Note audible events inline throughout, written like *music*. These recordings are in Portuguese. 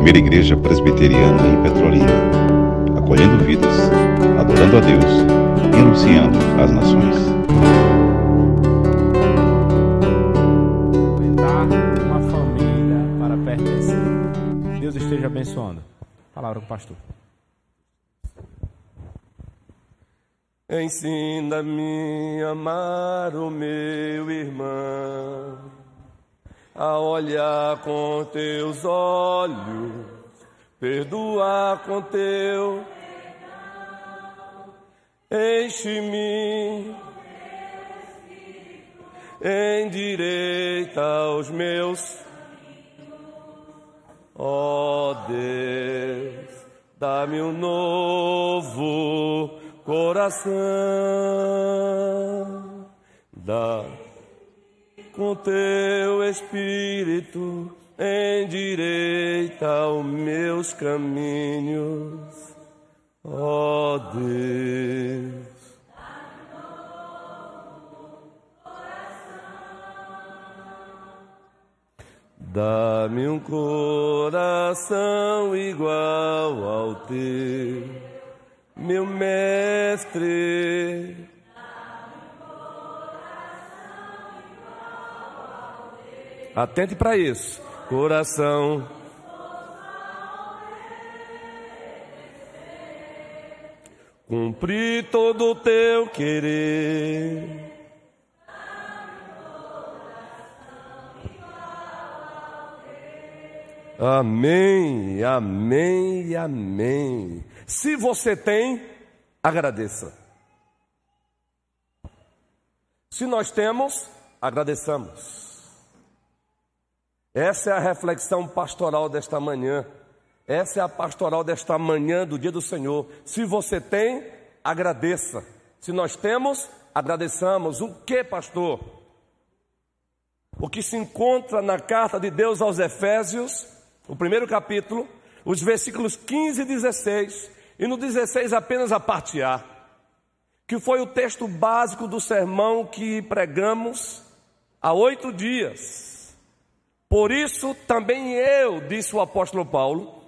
primeira igreja presbiteriana em Petrolina, acolhendo vidas, adorando a Deus e anunciando às nações. Aumentar uma família para pertencer. Deus esteja abençoando. Palavra com o pastor. Ensina-me a amar o meu irmão, a olhar com teus olhos, perdoar com teu. Enche-me, endireita os meus. Ó Deus, dá-me um novo coração, dá com teu espírito endireita os meus caminhos, ó Deus. Dá-me um coração igual ao teu, meu mestre. Atente para isso. Coração. Cumprir todo o teu querer. Amém, amém, amém. Se você tem, agradeça. Se nós temos, agradeçamos. Essa é a reflexão pastoral desta manhã. Essa é a pastoral desta manhã do dia do Senhor. Se você tem, agradeça. Se nós temos, agradeçamos. O que, pastor? O que se encontra na carta de Deus aos Efésios, o primeiro capítulo, os versículos 15 e 16, e no 16 apenas a parte A, que foi o texto básico do sermão que pregamos há oito dias. Por isso também eu, disse o apóstolo Paulo,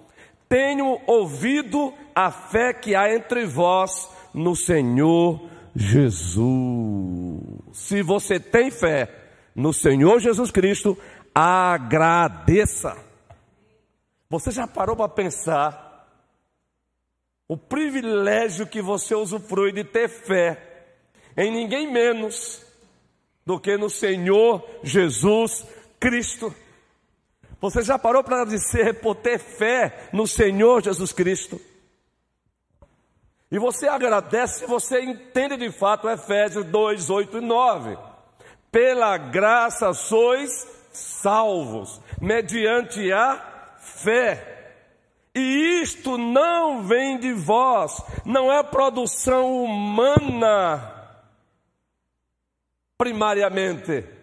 tenho ouvido a fé que há entre vós no Senhor Jesus. Se você tem fé no Senhor Jesus Cristo, agradeça. Você já parou para pensar o privilégio que você usufrui de ter fé em ninguém menos do que no Senhor Jesus Cristo? Você já parou para dizer por ter fé no Senhor Jesus Cristo? E você agradece você entende de fato Efésios 2, 8 e 9. Pela graça sois salvos, mediante a fé. E isto não vem de vós, não é produção humana, primariamente.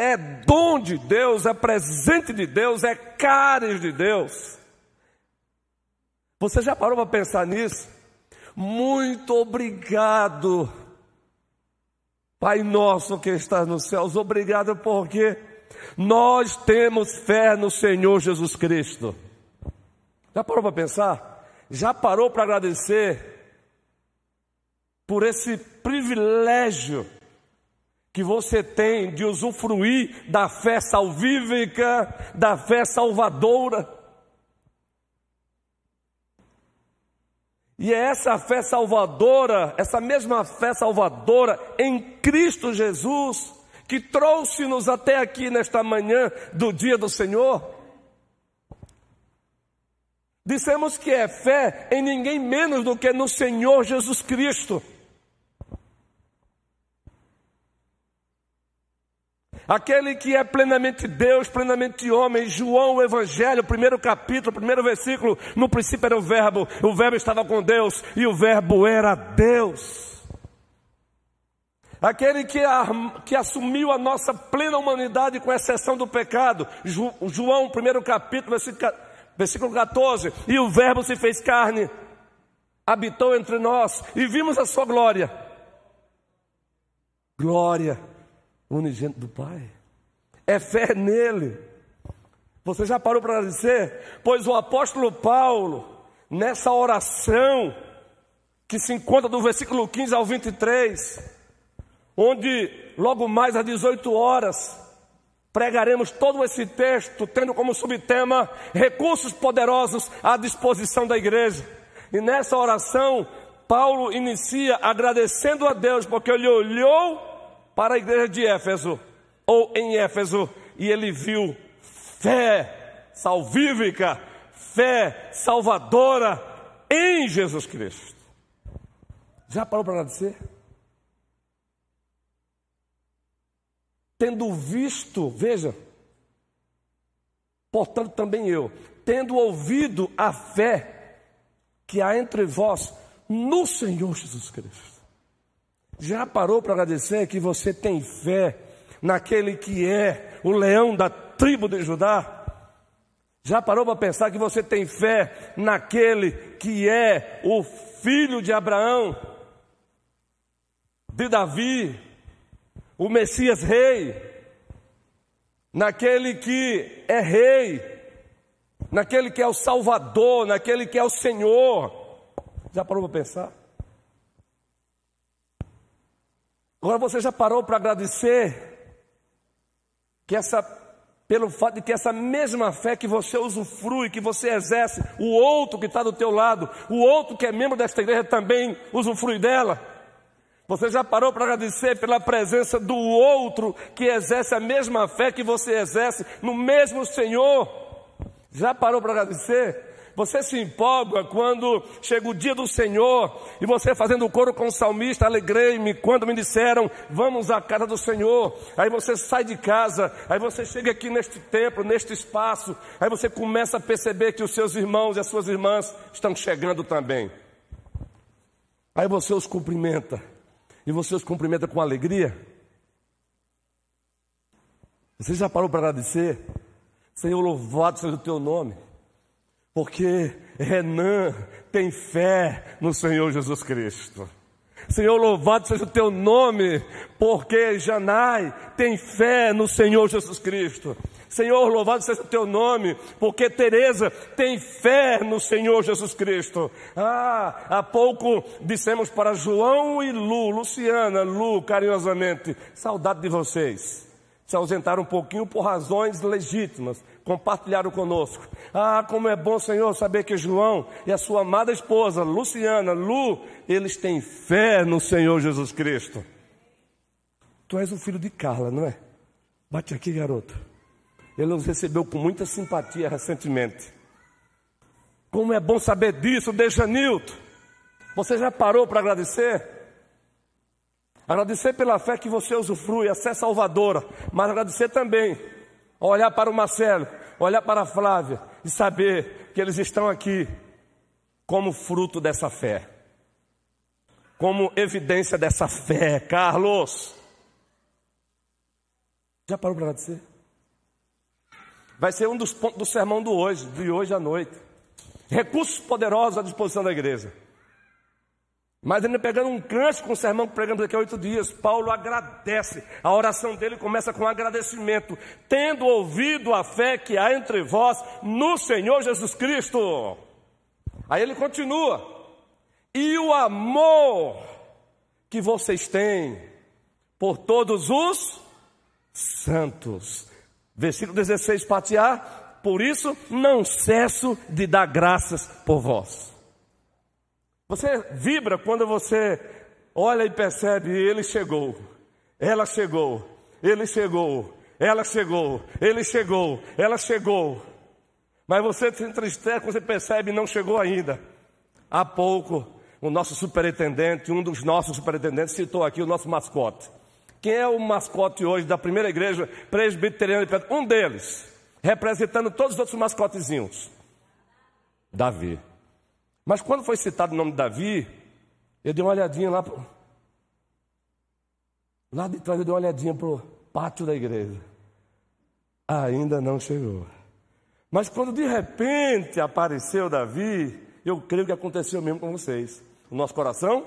É dom de Deus, é presente de Deus, é cares de Deus. Você já parou para pensar nisso? Muito obrigado, Pai nosso que estás nos céus, obrigado porque nós temos fé no Senhor Jesus Cristo. Já parou para pensar? Já parou para agradecer por esse privilégio que você tem de usufruir da fé salvífica, da fé salvadora? E é essa fé salvadora, essa mesma fé salvadora em Cristo Jesus, que trouxe-nos até aqui nesta manhã do dia do Senhor. Dissemos que é fé em ninguém menos do que no Senhor Jesus Cristo. Aquele que é plenamente Deus, plenamente homem, João, o Evangelho, primeiro capítulo, primeiro versículo, no princípio era o Verbo, o Verbo estava com Deus e o Verbo era Deus. Aquele que, que assumiu a nossa plena humanidade, com exceção do pecado, João, primeiro capítulo, versículo 14, e o Verbo se fez carne, habitou entre nós e vimos a sua glória. Glória unigênito do Pai. É fé nele. Você já parou para agradecer? Pois o apóstolo Paulo, nessa oração, que se encontra do versículo 15 ao 23, onde logo mais às 18 horas, pregaremos todo esse texto, tendo como subtema recursos poderosos à disposição da igreja. E nessa oração, Paulo inicia agradecendo a Deus, porque ele olhou para a igreja de Éfeso, ou em Éfeso, e ele viu fé salvífica, fé salvadora em Jesus Cristo. Já parou para agradecer? Tendo visto, veja, portanto também eu, tendo ouvido a fé que há entre vós no Senhor Jesus Cristo. Já parou para agradecer que você tem fé naquele que é o leão da tribo de Judá? Já parou para pensar que você tem fé naquele que é o filho de Abraão, de Davi, o Messias rei, naquele que é rei, naquele que é o Salvador, naquele que é o Senhor? Já parou para pensar? Agora você já parou para agradecer que essa pelo fato de que essa mesma fé que você usufrui, que você exerce, o outro que está do teu lado, o outro que é membro desta igreja também usufrui dela. Você já parou para agradecer pela presença do outro que exerce a mesma fé que você exerce no mesmo Senhor? Já parou para agradecer? Você se empolga quando chega o dia do Senhor e você fazendo coro com o salmista, alegrei-me quando me disseram, vamos à casa do Senhor. Aí você sai de casa, aí você chega aqui neste templo, neste espaço, aí você começa a perceber que os seus irmãos e as suas irmãs estão chegando também. Aí você os cumprimenta, e você os cumprimenta com alegria. Você já parou para agradecer? Senhor, louvado seja o teu nome. Porque Renan tem fé no Senhor Jesus Cristo. Senhor, louvado seja o teu nome, porque Janai tem fé no Senhor Jesus Cristo. Senhor, louvado seja o teu nome, porque Teresa tem fé no Senhor Jesus Cristo. Ah, há pouco dissemos para João e Lu, Luciana, Lu, carinhosamente, saudade de vocês se ausentaram um pouquinho por razões legítimas, compartilharam conosco. Ah, como é bom, Senhor, saber que João e a sua amada esposa, Luciana, Lu, eles têm fé no Senhor Jesus Cristo. Tu és o filho de Carla, não é? Bate aqui, garoto. Ele nos recebeu com muita simpatia recentemente. Como é bom saber disso, Dejanilton. Você já parou para agradecer? Agradecer pela fé que você usufrui, a fé salvadora, mas agradecer também, olhar para o Marcelo, olhar para a Flávia e saber que eles estão aqui como fruto dessa fé, como evidência dessa fé. Carlos, já parou para agradecer? Vai ser um dos pontos do sermão do hoje, de hoje à noite. Recursos poderosos à disposição da igreja. Mas ainda pegando um gancho com o sermão que pregamos aqui há oito dias, Paulo agradece. A oração dele começa com agradecimento, tendo ouvido a fé que há entre vós no Senhor Jesus Cristo. Aí ele continua, e o amor que vocês têm por todos os santos. Versículo 16, patear, por isso não cesso de dar graças por vós. Você vibra quando você olha e percebe, ele chegou, ela chegou, ele chegou, ela chegou, ele chegou, ela chegou. Mas você se entristece quando você percebe não chegou ainda. Há pouco, o nosso superintendente, um dos nossos superintendentes, citou aqui o nosso mascote. Quem é o mascote hoje da primeira igreja presbiteriana de Pedro? Um deles, representando todos os outros mascotezinhos. Davi. Mas quando foi citado o nome de Davi, eu dei uma olhadinha lá pro... Lá de trás eu dei uma olhadinha para o pátio da igreja. Ainda não chegou. Mas quando de repente apareceu Davi, eu creio que aconteceu mesmo com vocês. O nosso coração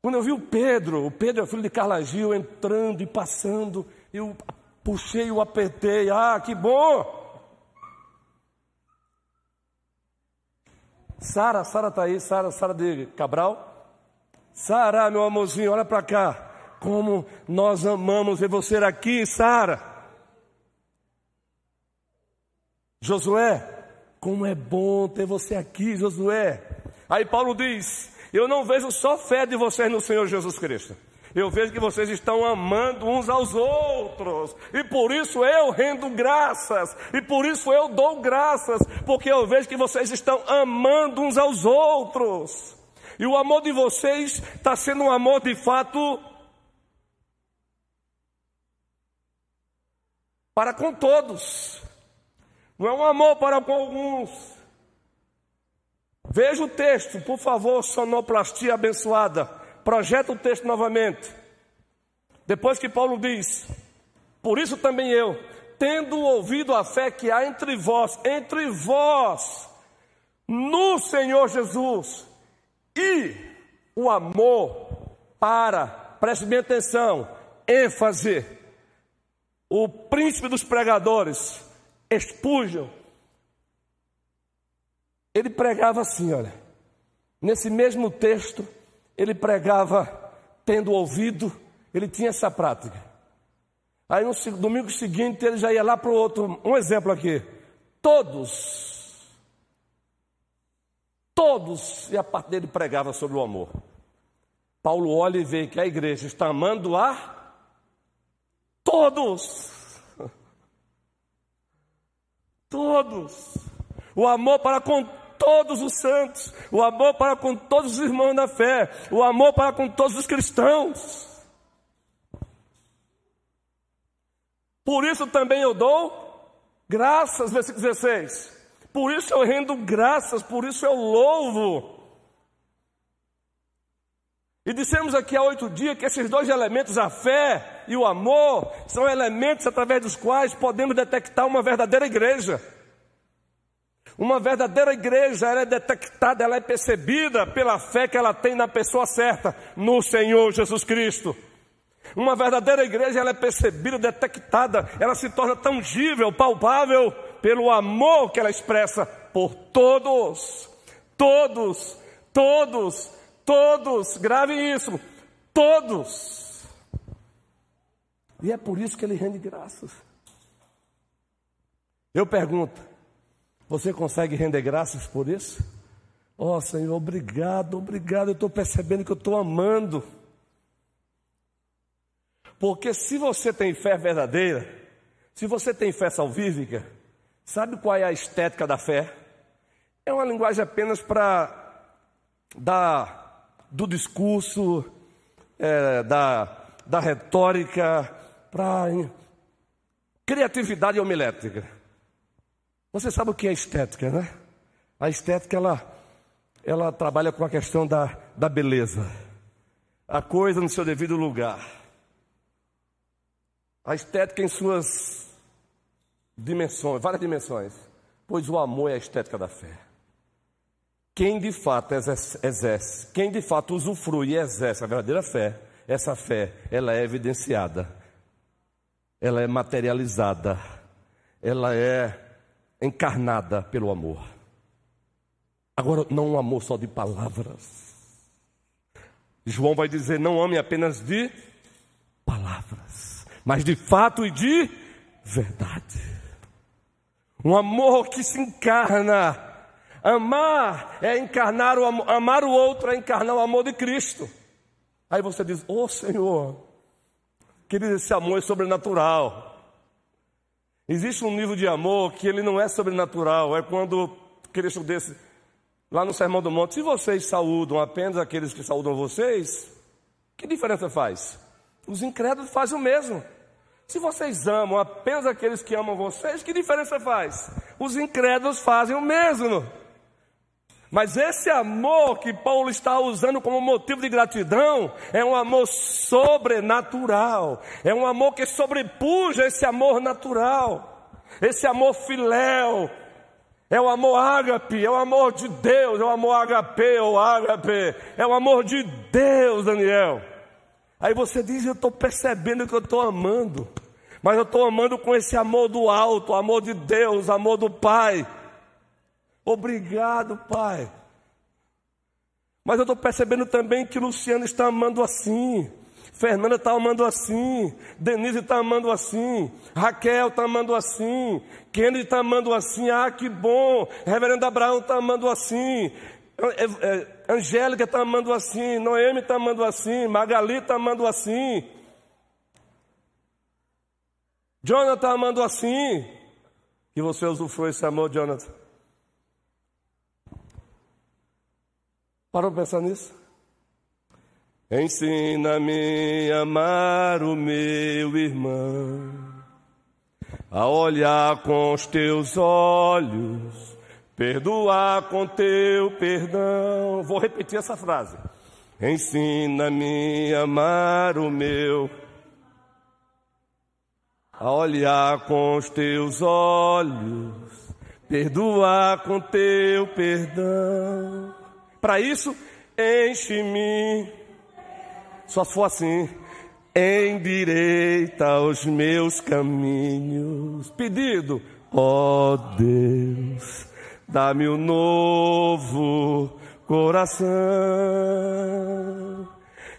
Quando eu vi o Pedro, o Pedro é filho de Carla Gil, entrando e passando, eu puxei, o apertei. Ah, que bom! Sara, Sara está aí, Sara, Sara de Cabral. Sara, meu amorzinho, olha para cá. Como nós amamos ver você aqui, Sara. Josué, como é bom ter você aqui, Josué. Aí Paulo diz: Eu não vejo só fé de vocês no Senhor Jesus Cristo. Eu vejo que vocês estão amando uns aos outros, e por isso eu rendo graças, e por isso eu dou graças, porque eu vejo que vocês estão amando uns aos outros, e o amor de vocês está sendo um amor de fato para com todos, não é um amor para com alguns. Veja o texto, por favor, sonoplastia abençoada. Projeta o texto novamente. Depois que Paulo diz: Por isso também eu, tendo ouvido a fé que há entre vós, entre vós, no Senhor Jesus, e o amor para, preste bem atenção, ênfase, o príncipe dos pregadores, expujam. Ele pregava assim, olha, nesse mesmo texto, ele pregava tendo ouvido, ele tinha essa prática. Aí no domingo seguinte ele já ia lá para o outro, um exemplo aqui. Todos, todos, e a parte dele pregava sobre o amor. Paulo olha e vê que a igreja está amando a todos. *laughs* Todos. O amor para com todos os santos, o amor para com todos os irmãos da fé, o amor para com todos os cristãos. Por isso também eu dou graças, versículo 16. Por isso eu rendo graças, por isso eu louvo. E dissemos aqui há oito dias que esses dois elementos, a fé e o amor, são elementos através dos quais podemos detectar uma verdadeira igreja. Uma verdadeira igreja, ela é detectada, ela é percebida pela fé que ela tem na pessoa certa, no Senhor Jesus Cristo. Uma verdadeira igreja, ela é percebida, detectada, ela se torna tangível, palpável pelo amor que ela expressa por todos. Todos, todos, todos, grave isso, todos. E é por isso que ele rende graças. Eu pergunto, você consegue render graças por isso? Ó oh, Senhor, obrigado, obrigado. Eu estou percebendo que eu estou amando. Porque se você tem fé verdadeira, se você tem fé salvífica, sabe qual é a estética da fé? É uma linguagem apenas para dar do discurso, é, da, da retórica, para criatividade homilética. Você sabe o que é estética, né? A estética, ela, ela trabalha com a questão da, da beleza. A coisa no seu devido lugar. A estética em suas dimensões, várias dimensões. Pois o amor é a estética da fé. Quem de fato exerce, exerce, quem de fato usufrui e exerce a verdadeira fé, essa fé, ela é evidenciada, ela é materializada, ela é encarnada pelo amor. Agora, não um amor só de palavras. João vai dizer: não ame apenas de palavras, mas de fato e de verdade. Um amor que se encarna. Amar é encarnar o amor, amar o outro é encarnar o amor de Cristo. Aí você diz: Oh Senhor, querido, esse amor é sobrenatural. Existe um nível de amor que ele não é sobrenatural, é quando Cristo disse lá no Sermão do Monte: se vocês saúdam apenas aqueles que saúdam vocês, que diferença faz? Os incrédulos fazem o mesmo. Se vocês amam apenas aqueles que amam vocês, que diferença faz? Os incrédulos fazem o mesmo. Mas esse amor que Paulo está usando como motivo de gratidão é um amor sobrenatural, é um amor que sobrepuja esse amor natural, esse amor filéu, É o amor ágape, é o amor de Deus, é o amor HP ou ágape, é o amor de Deus, Daniel. Aí você diz: Eu estou percebendo que eu estou amando, mas eu estou amando com esse amor do alto, amor de Deus, amor do Pai. Obrigado, Pai. Mas eu estou percebendo também que Luciano está amando assim. Fernanda está amando assim, Denise está amando assim, Raquel está amando assim, Kennedy está amando assim, ah, que bom, Reverendo Abraão está amando assim, é, é, Angélica está amando assim, Noemi está amando assim, Magali está amando assim, Jonathan está amando assim, que você usufrui esse amor, Jonathan. Parou para pensar nisso? Ensina-me a amar o meu irmão, a olhar com os teus olhos, perdoar com teu perdão. Vou repetir essa frase. Ensina-me a amar o meu, a olhar com os teus olhos, perdoar com teu perdão. Para isso, enche-me só se for assim. Endireita os meus caminhos. Pedido, ó oh Deus, dá-me um novo coração.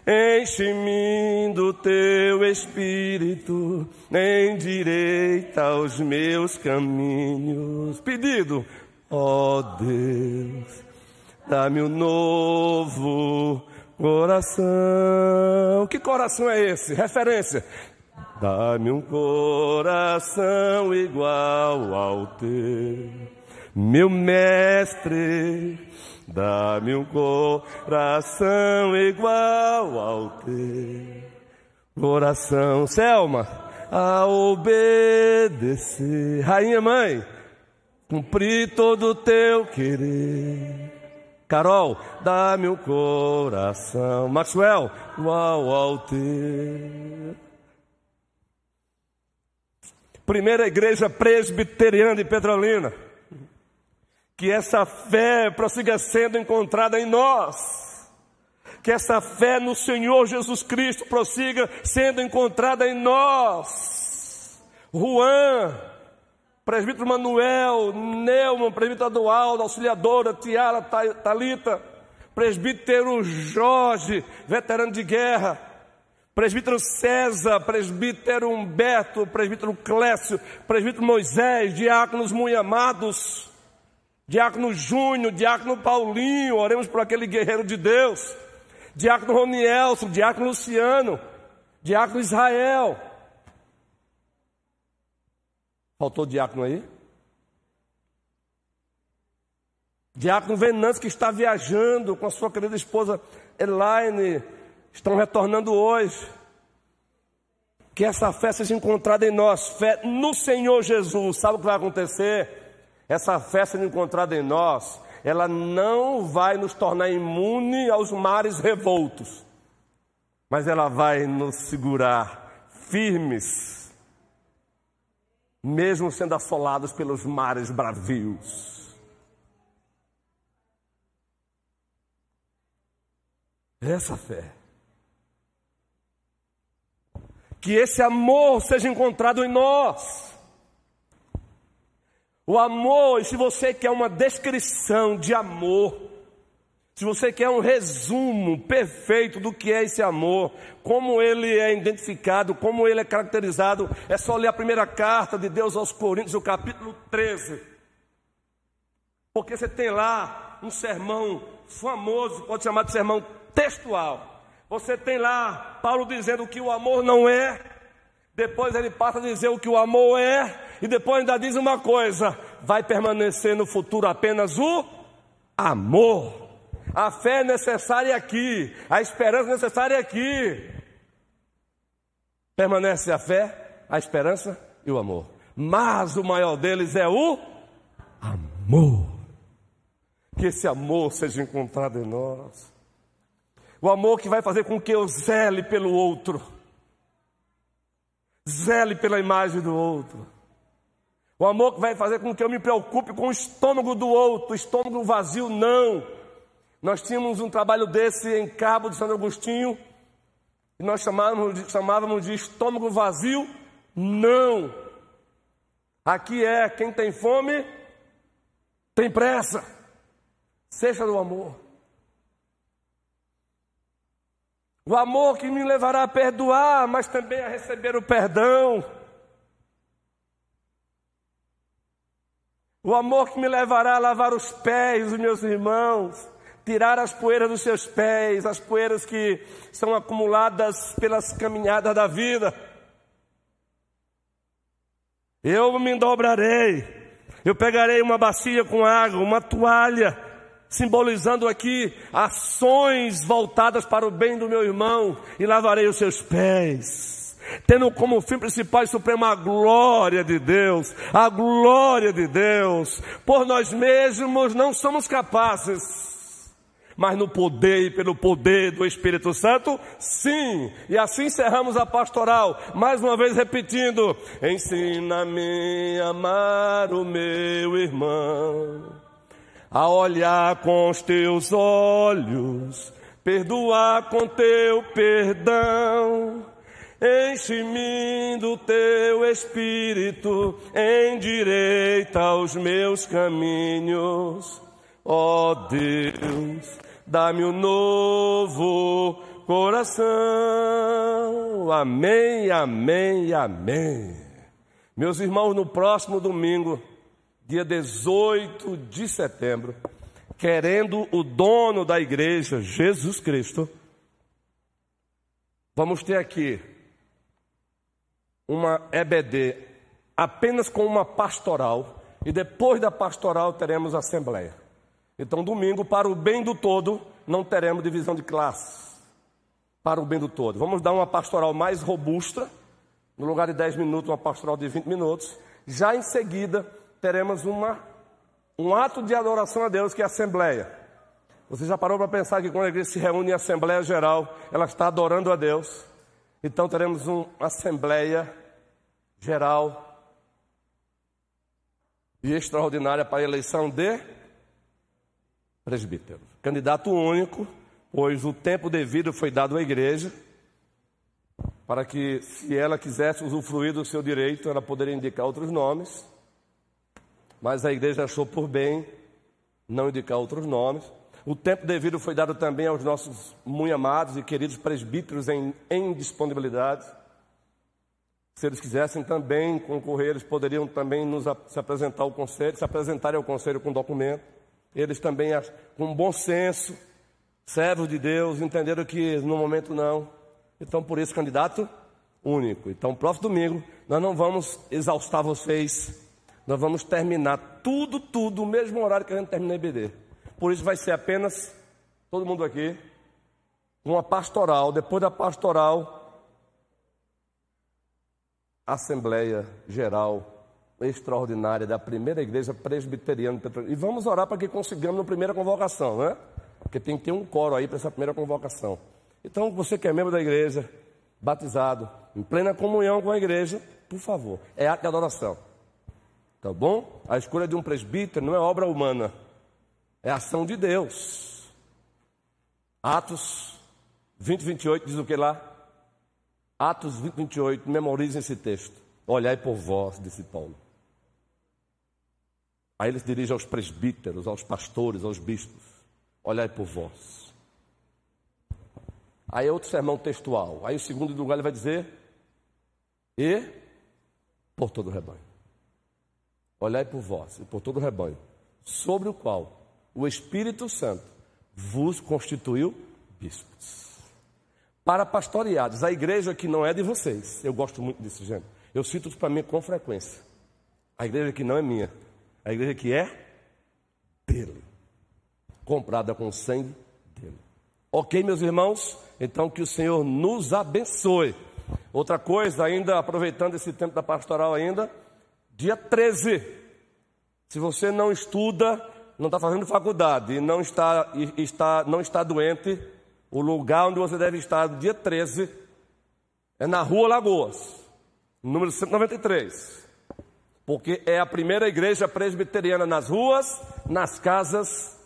Enche-me do teu espírito, endireita os meus caminhos. Pedido, ó oh Deus, dá-me um novo Coração, que coração é esse? Referência. Dá-me um coração igual ao teu, meu mestre. Dá-me um coração igual ao teu coração. Selma, a obedecer. Rainha mãe, cumprir todo o teu querer Carol, dá-me o coração. Maxwell, uau, ao teu. Primeira igreja presbiteriana de Petrolina. Que essa fé prossiga sendo encontrada em nós. Que essa fé no Senhor Jesus Cristo prossiga sendo encontrada em nós. Juan, presbítero Manuel, Neumann, presbítero Adualdo, auxiliadora, Tiara, Talita, presbítero Jorge, veterano de guerra, presbítero César, presbítero Humberto, presbítero Clécio, presbítero Moisés, diáconos muito amados, diácono Júnior, diácono Paulinho, oremos por aquele guerreiro de Deus, diácono Ronielson, diácono Luciano, diácono Israel, Faltou diácono aí? Diácono Venâncio, que está viajando com a sua querida esposa Elaine, estão retornando hoje. Que essa fé seja encontrada em nós, fé no Senhor Jesus. Sabe o que vai acontecer? Essa fé sendo encontrada em nós, ela não vai nos tornar imune aos mares revoltos, mas ela vai nos segurar firmes mesmo sendo assolados pelos mares bravios. Essa fé. Que esse amor seja encontrado em nós. O amor, se você quer uma descrição de amor, se você quer um resumo perfeito do que é esse amor, como ele é identificado, como ele é caracterizado, é só ler a primeira carta de Deus aos Coríntios, o capítulo 13. Porque você tem lá um sermão famoso, pode chamar de sermão textual. Você tem lá Paulo dizendo que o amor não é, depois ele passa a dizer o que o amor é, e depois ainda diz uma coisa: vai permanecer no futuro apenas o amor. A fé é necessária aqui, a esperança é necessária aqui. Permanece a fé, a esperança e o amor. Mas o maior deles é o amor. Que esse amor seja encontrado em nós. O amor que vai fazer com que eu zele pelo outro. Zele pela imagem do outro. O amor que vai fazer com que eu me preocupe com o estômago do outro, estômago vazio, não. Nós tínhamos um trabalho desse em Cabo de Santo Agostinho, e nós chamávamos de, chamávamos de estômago vazio, não. Aqui é quem tem fome, tem pressa. Seja do amor. O amor que me levará a perdoar, mas também a receber o perdão. O amor que me levará a lavar os pés dos meus irmãos, tirar as poeiras dos seus pés, as poeiras que são acumuladas pelas caminhadas da vida. Eu me dobrarei, eu pegarei uma bacia com água, uma toalha, simbolizando aqui ações voltadas para o bem do meu irmão, e lavarei os seus pés tendo como fim principal e supremo a glória de Deus, a glória de Deus. Por nós mesmos não somos capazes mas no poder e pelo poder do Espírito Santo, sim. E assim encerramos a pastoral, mais uma vez repetindo: Ensina-me a amar o meu irmão, a olhar com os teus olhos, perdoar com teu perdão Enche-me do teu espírito, endireita os meus caminhos. Ó oh Deus, dá-me um novo coração. Amém, amém, amém. Meus irmãos, no próximo domingo, dia 18 de setembro, querendo o dono da igreja, Jesus Cristo, vamos ter aqui uma EBD apenas com uma pastoral e depois da pastoral teremos assembleia. Então, domingo, para o bem do todo, não teremos divisão de classes. Para o bem do todo. Vamos dar uma pastoral mais robusta, no lugar de 10 minutos, uma pastoral de 20 minutos. Já em seguida, teremos uma, um ato de adoração a Deus, que é a assembleia. Você já parou para pensar que quando a igreja se reúne em assembleia geral, ela está adorando a Deus? Então teremos uma assembleia geral e extraordinária para a eleição de presbítero. Candidato único, pois o tempo devido foi dado à igreja para que, se ela quisesse usufruir do seu direito, ela poderia indicar outros nomes, mas a igreja achou por bem não indicar outros nomes. O tempo devido foi dado também aos nossos muito amados e queridos presbíteros em, em disponibilidade. Se eles quisessem também concorrer, eles poderiam também nos se apresentar ao conselho, se apresentarem ao conselho com documento. Eles também, com bom senso, servos de Deus, entenderam que no momento não. Então, por isso, candidato único. Então, próximo domingo, nós não vamos exaustar vocês. Nós vamos terminar tudo, tudo, o mesmo horário que a gente termina a IBD. Por isso vai ser apenas, todo mundo aqui, uma pastoral. Depois da pastoral, Assembleia Geral Extraordinária da primeira igreja presbiteriana. E vamos orar para que consigamos na primeira convocação, né? Porque tem que ter um coro aí para essa primeira convocação. Então, você que é membro da igreja, batizado, em plena comunhão com a igreja, por favor, é ato de adoração. Tá bom? A escolha de um presbítero não é obra humana, é ação de Deus. Atos 20, 28 diz o que lá? Atos 20, 28, memorizem esse texto. Olhai por vós, disse Paulo. Aí ele se dirige aos presbíteros, aos pastores, aos bispos. Olhai por vós. Aí é outro sermão textual. Aí o segundo lugar ele vai dizer: E por todo o rebanho. Olhai por vós e por todo o rebanho, sobre o qual o Espírito Santo vos constituiu bispos para pastoreados. A igreja que não é de vocês. Eu gosto muito disso, gente. Eu cito isso para mim com frequência. A igreja que não é minha. A igreja que é dele. Comprada com o sangue dele. Ok, meus irmãos? Então que o Senhor nos abençoe. Outra coisa, ainda aproveitando esse tempo da pastoral ainda, dia 13. Se você não estuda, não está fazendo faculdade e não está, está, não está doente, o lugar onde você deve estar no dia 13 é na Rua Lagoas, número 193. porque é a primeira igreja presbiteriana nas ruas, nas casas,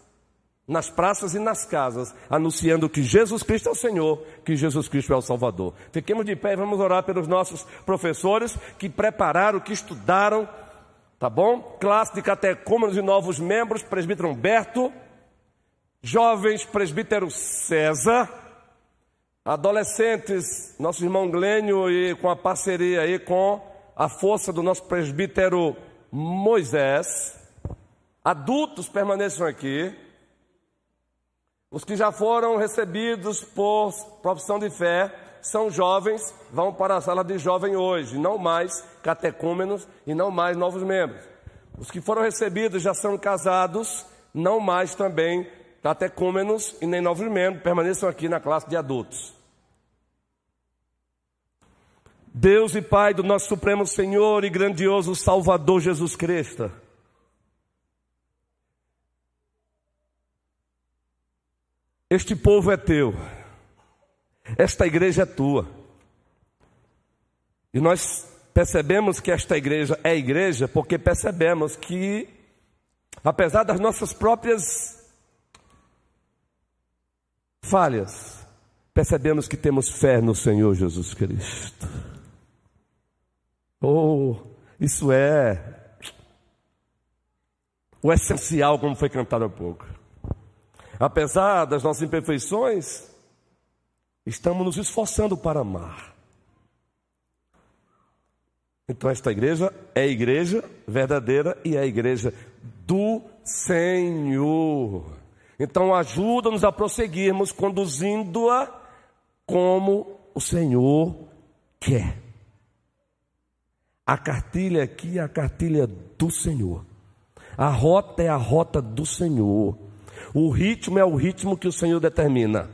nas praças e nas casas, anunciando que Jesus Cristo é o Senhor, que Jesus Cristo é o Salvador. Fiquemos de pé e vamos orar pelos nossos professores que prepararam, que estudaram, tá bom? Classe de catecúmenos e novos membros, presbítero Humberto, jovens, presbítero César, adolescentes, nosso irmão Glênio e com a parceria aí com a força do nosso presbítero Moisés, adultos permaneçam aqui, os que já foram recebidos por profissão de fé são jovens, vão para a sala de jovem hoje, não mais catecúmenos e não mais novos membros. Os que foram recebidos já são casados, não mais também catecúmenos e nem novos membros, permaneçam aqui na classe de adultos. Deus e Pai do nosso Supremo Senhor e grandioso Salvador Jesus Cristo. Este povo é teu, esta igreja é tua. E nós percebemos que esta igreja é igreja porque percebemos que, apesar das nossas próprias falhas, percebemos que temos fé no Senhor Jesus Cristo. Oh, isso é o essencial, como foi cantado há pouco. Apesar das nossas imperfeições, estamos nos esforçando para amar. Então, esta igreja é a igreja verdadeira e é a igreja do Senhor. Então, ajuda-nos a prosseguirmos conduzindo-a como o Senhor quer. A cartilha aqui é a cartilha do Senhor. A rota é a rota do Senhor. O ritmo é o ritmo que o Senhor determina.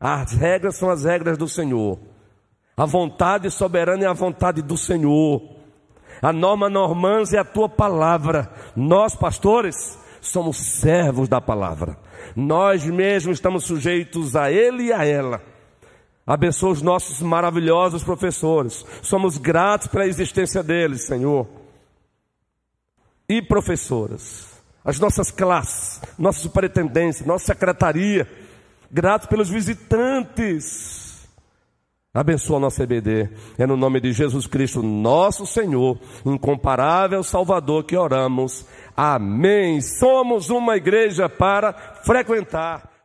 As regras são as regras do Senhor. A vontade soberana é a vontade do Senhor. A norma normans é a tua palavra. Nós, pastores, somos servos da palavra. Nós mesmos estamos sujeitos a ele e a ela. Abençoa os nossos maravilhosos professores. Somos gratos pela existência deles, Senhor. E professoras as nossas classes, nossa superintendência, nossa secretaria, gratos pelos visitantes. Abençoa a nossa EBD. É no nome de Jesus Cristo, nosso Senhor, incomparável Salvador, que oramos. Amém. Somos uma igreja para frequentar.